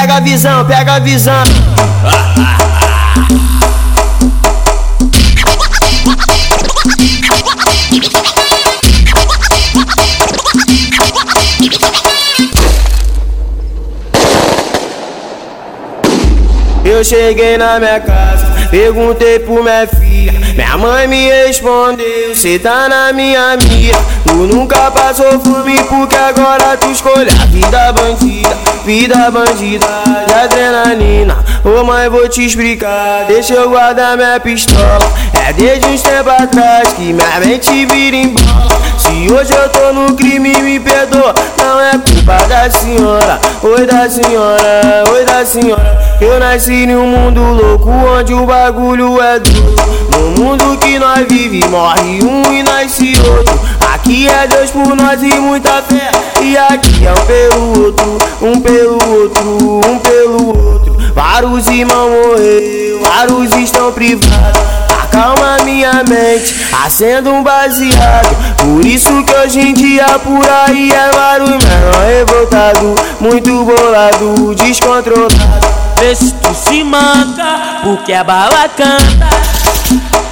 Pega a visão, pega a visão. Eu cheguei na minha casa, perguntei pro minha filha. Minha mãe me respondeu: Cê tá na minha mira. Tu nunca passou fome porque agora tu escolhe a vida bandida. Vida bandida de adrenalina. Ô mãe, vou te explicar. Deixa eu guardar minha pistola. É desde uns tempos atrás que minha mente vira embora. Se hoje eu tô no crime, me perdoa. Não é culpa da senhora. Oi da senhora, oi da senhora. Eu nasci num mundo louco onde o bagulho é duro. No mundo que nós vive, morre um e nasce outro. Aqui é Deus por nós e muita fé. E aqui é um pelo outro, um pelo outro, um pelo outro. Vários irmãos morreram, vários estão privados. Acalma minha mente, acendo um baseado. Por isso que hoje em dia por aí é vários menor revoltado, muito bolado, descontrolado. Vê se tu se manca, porque a bala canta.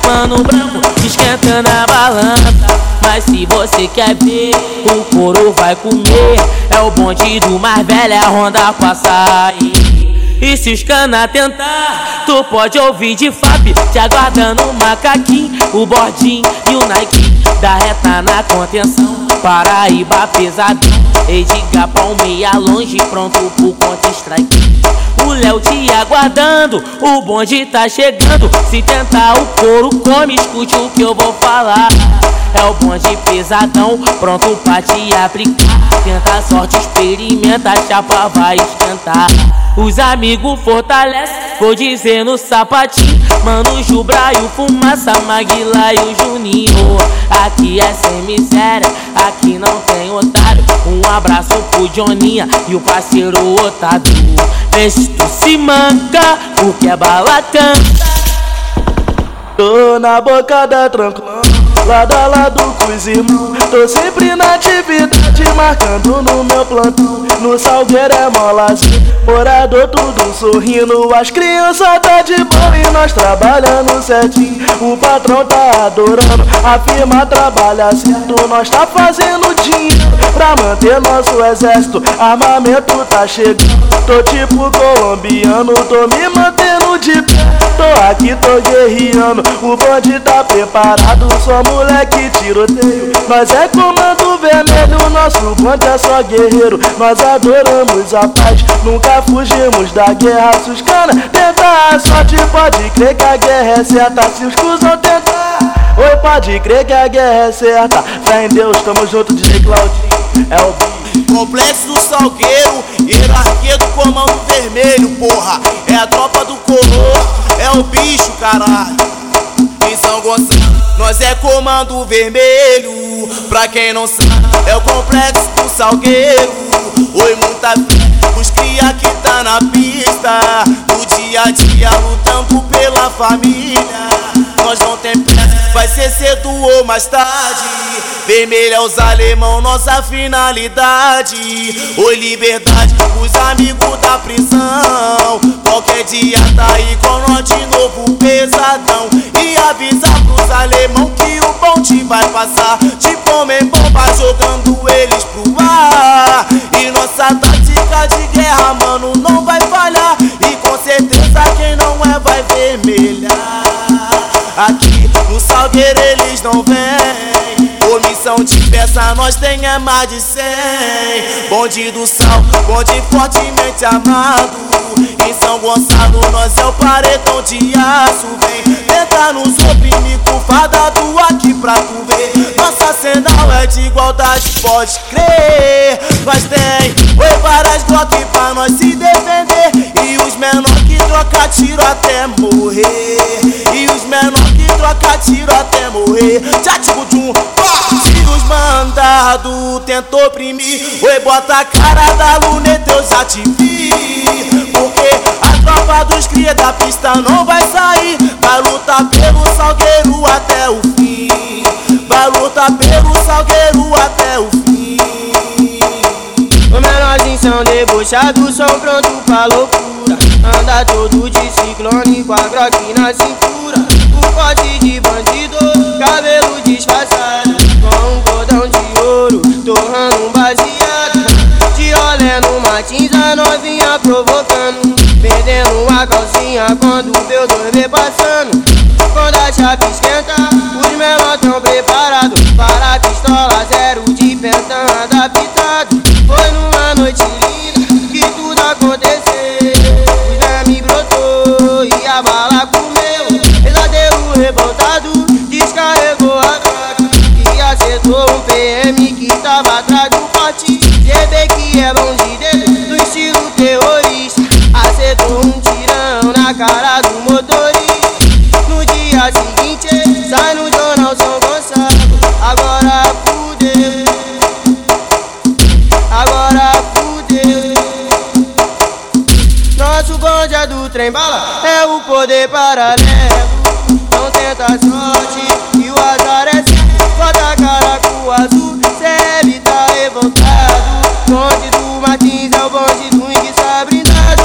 Mano branco esquentando a balança. Mas se você quer ver, o couro vai comer. É o bonde do mais velho, é a ronda passar. E se os cana tentar, tu pode ouvir de Fab Te aguardando o macaquinho, o bordinho e o Nike Da reta na contenção, Paraíba pesadão Ediga palmeia longe, pronto pro contra-strike o Léo te aguardando, o bonde tá chegando. Se tentar o couro, come, escute o que eu vou falar. É o bonde pesadão, pronto pra te aplicar. Tenta a sorte, experimenta, a chapa vai esquentar. Os amigos fortalecem, vou dizer no sapatinho. Mano, Jubra e o Fumaça, Maguila e o Juninho. Aqui é sem miséria, aqui não tem otário. Um abraço pro Joninha e o parceiro Otávio. Vê se tu se manca, porque é bala canta. Tô na boca da tranquila lado a lado com os irmãos. Tô sempre na atividade, marcando no meu plantão. No Salgueiro é molazinho, morador tudo sorrindo. As crianças tá de boa e nós trabalhando certinho. O patrão tá adorando, a firma trabalha certo. Nós tá fazendo dinheiro pra manter nosso exército. Armamento tá chegando, tô tipo colombiano, tô me mantendo de pé. Tô aqui, tô guerreando, o bonde tá preparado, somos moleque tiroteio. Nós é comando vermelho, nosso bonde é só guerreiro. Nós adoramos a paz, nunca fugimos da guerra. Se os cana tentar a sorte, pode crer que a guerra é certa. Se os cuzão tentar, oi, pode crer que a guerra é certa. Fé em Deus, tamo junto, DJ Claudinho. É o. Complexo do Salgueiro, hierarquia do comando vermelho, porra. É a tropa do coroa, é o bicho, caralho. Em São Gonçalo. Nós é comando vermelho, pra quem não sabe, é o complexo do Salgueiro. Oi, muita os cria que tá na pista, no dia a dia lutando pela família. Nós não tem pressa, vai ser cedo ou mais tarde. Vermelho é os alemão, nossa finalidade. Oi, liberdade, os amigos da prisão. Qualquer dia tá aí com nós de novo pesadão. Alemão que o bonde vai passar. De homem bomba jogando eles pro ar. E nossa tática de guerra, mano, não vai falhar. E com certeza quem não é vai vermelhar. Aqui no Salgueiro eles não vêm. Omissão de peça nós é mais de cem. Bonde do sal, bonde fortemente amado. Em São Gonçalo nós é o paredão de aço. Vem tentar nos oprimir com fadado aqui pra tu ver. Nossa cena é de igualdade, pode crer. Nós tem oi várias glock pra nós se defender. E os menor que troca tiro até morrer. E os menor que troca tiro até morrer. Se os mandado tentou oprimir, oi, bota a cara da luneta, eu já te vi. Porque a tropa dos cria da pista não vai sair. Vai lutar pelo salgueiro até o fim. Vai lutar pelo salgueiro até o fim. O menorzinho assim são debochados, são prontos pra loucura. Anda todo de ciclone com a groque na cintura. O pote de bandido, cabelo disfarçado. Martins, a novinha provocando. Perdendo uma calcinha quando vê dois passando. Quando a chave esquenta, os menores tão preparados. Para a pistola zero de pentão adaptado. Foi numa noite linda que tudo aconteceu. O exame brotou e a bala comeu. Pesadelo revoltado, descarregou a droga. E acertou um PM que tava atrás do pote. Cê vê que é bom trem bala, é o poder paralelo. Não tenta sorte e o azar é certo. Bota a cara com o azul, CL tá revoltado. Bonde do Martins é o bonde do Ing Sabrindado.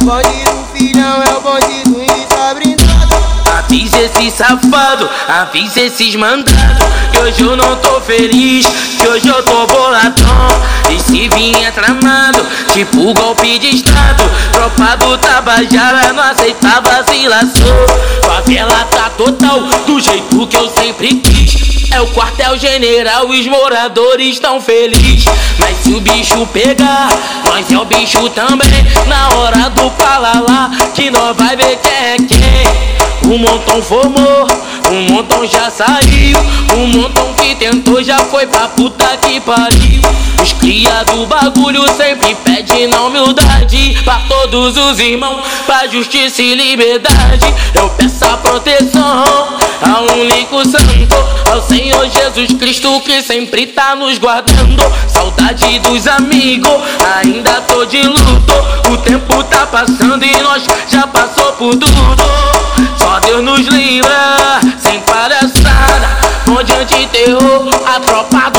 Bonde do filhão é o bonde do Ing Sabrindado. Avisa esse safado, avisa esses mandados Que hoje eu não tô feliz, que hoje eu tô boladão E se vinha tramado, tipo golpe de estado Tropa do Tabajara não aceita vacilação Favela tá total, do jeito que eu sempre quis. É o quartel general os moradores tão felizes. Mas se o bicho pegar, nós é o bicho também. Na hora do palalá, que nós vai ver quem é quem. Um montão formou, um montão já saiu. Um montão que tentou já foi pra puta que pariu Os cria do bagulho sempre pede na humildade Pra todos os irmãos, pra justiça e liberdade. Eu peço a proteção a único santo Ao Senhor Jesus Cristo que sempre tá nos guardando. Saudade dos amigos, ainda tô de luto. O tempo tá passando e nós já passou por tudo. Só Deus nos livra, sem palhaçada Onde anti-terror, a tropa